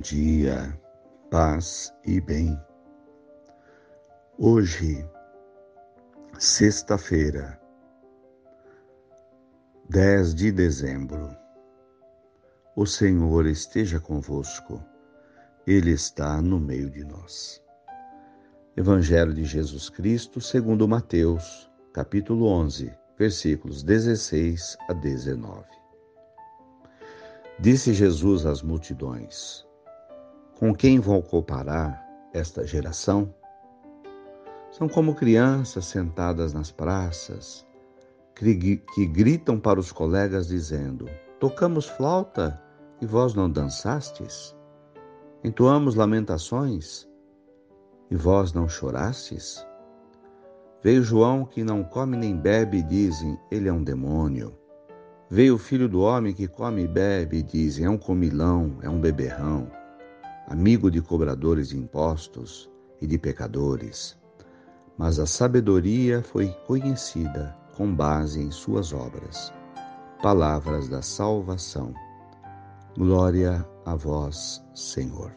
dia, paz e bem. Hoje, sexta-feira, 10 de dezembro, o Senhor esteja convosco, Ele está no meio de nós. Evangelho de Jesus Cristo, segundo Mateus, capítulo 11, versículos 16 a 19. Disse Jesus às multidões: Com quem vou comparar esta geração? São como crianças sentadas nas praças, que gritam para os colegas dizendo: Tocamos flauta e vós não dançastes? Entoamos lamentações e vós não chorastes? Veio João que não come nem bebe e dizem: Ele é um demônio. Veio o filho do homem que come e bebe e dizem: É um comilão, é um beberrão, amigo de cobradores de impostos e de pecadores. Mas a sabedoria foi conhecida com base em suas obras. Palavras da salvação. Glória a vós, Senhor.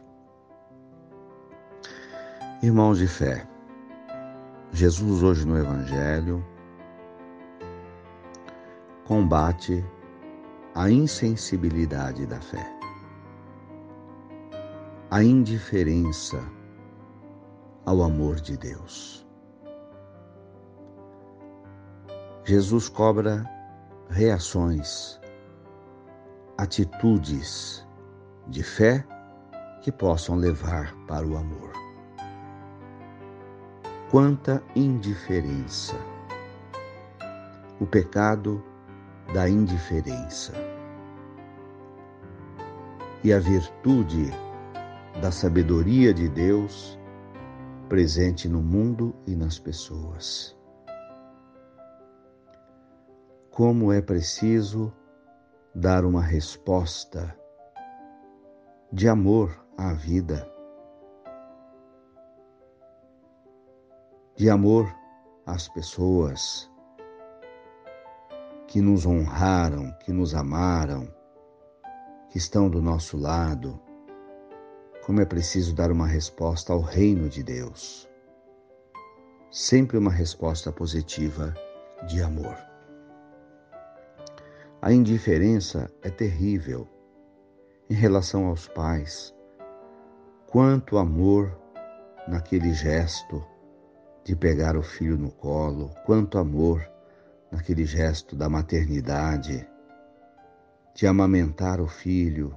Irmãos de fé, Jesus hoje no Evangelho combate a insensibilidade da fé, a indiferença ao amor de Deus. Jesus cobra reações, atitudes de fé que possam levar para o amor. Quanta indiferença! O pecado da indiferença. E a virtude da sabedoria de Deus presente no mundo e nas pessoas. Como é preciso dar uma resposta de amor à vida, de amor às pessoas, que nos honraram, que nos amaram, que estão do nosso lado. Como é preciso dar uma resposta ao reino de Deus. Sempre uma resposta positiva de amor. A indiferença é terrível em relação aos pais. Quanto amor naquele gesto de pegar o filho no colo, quanto amor naquele gesto da maternidade, de amamentar o filho,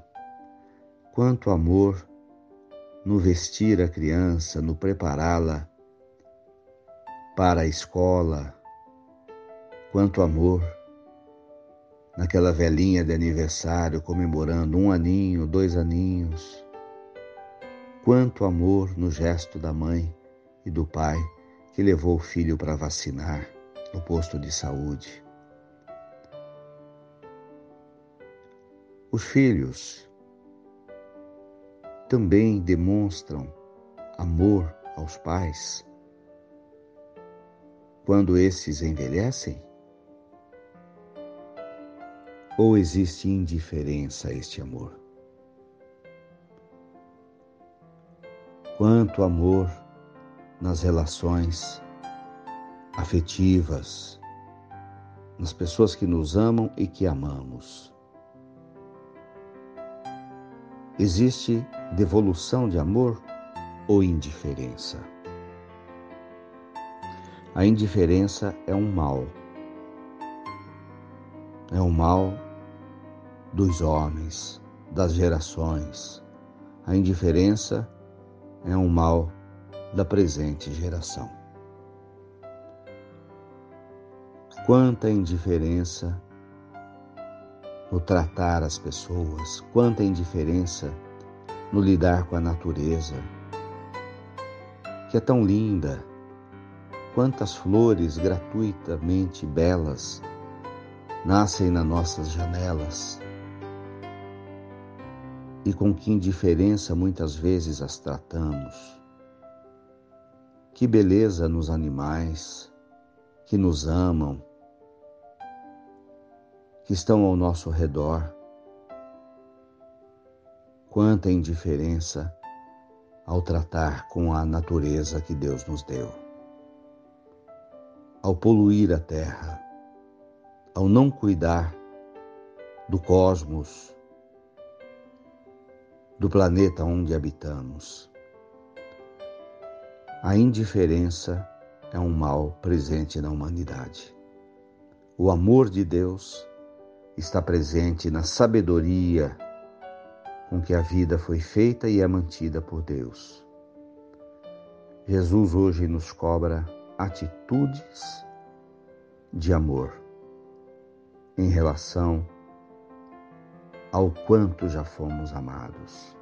quanto amor no vestir a criança, no prepará-la para a escola, quanto amor naquela velhinha de aniversário comemorando um aninho, dois aninhos, quanto amor no gesto da mãe e do pai que levou o filho para vacinar no posto de saúde. Os filhos também demonstram amor aos pais quando esses envelhecem? Ou existe indiferença a este amor? Quanto amor nas relações afetivas, nas pessoas que nos amam e que amamos. Existe devolução de amor ou indiferença? A indiferença é um mal. É um mal dos homens, das gerações. A indiferença é um mal da presente geração. Quanta indiferença no tratar as pessoas, quanta indiferença no lidar com a natureza, que é tão linda, quantas flores gratuitamente belas nascem nas nossas janelas e com que indiferença muitas vezes as tratamos. Que beleza nos animais que nos amam, que estão ao nosso redor. quanta indiferença ao tratar com a natureza que Deus nos deu. Ao poluir a terra, ao não cuidar do cosmos, do planeta onde habitamos. A indiferença é um mal presente na humanidade. O amor de Deus está presente na sabedoria com que a vida foi feita e é mantida por Deus. Jesus hoje nos cobra atitudes de amor em relação ao quanto já fomos amados.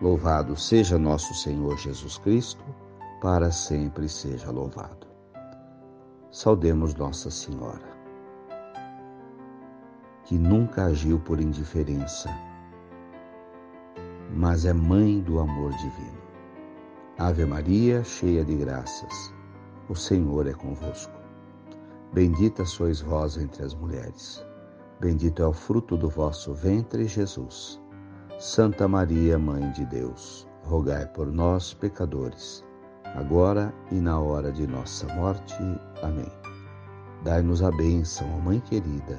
Louvado seja nosso Senhor Jesus Cristo, para sempre seja louvado. Saudemos Nossa Senhora, que nunca agiu por indiferença mas é mãe do amor divino. Ave Maria, cheia de graças, o Senhor é convosco. Bendita sois vós entre as mulheres. Bendito é o fruto do vosso ventre, Jesus. Santa Maria, Mãe de Deus, rogai por nós, pecadores, agora e na hora de nossa morte. Amém. Dai-nos a bênção, Mãe querida,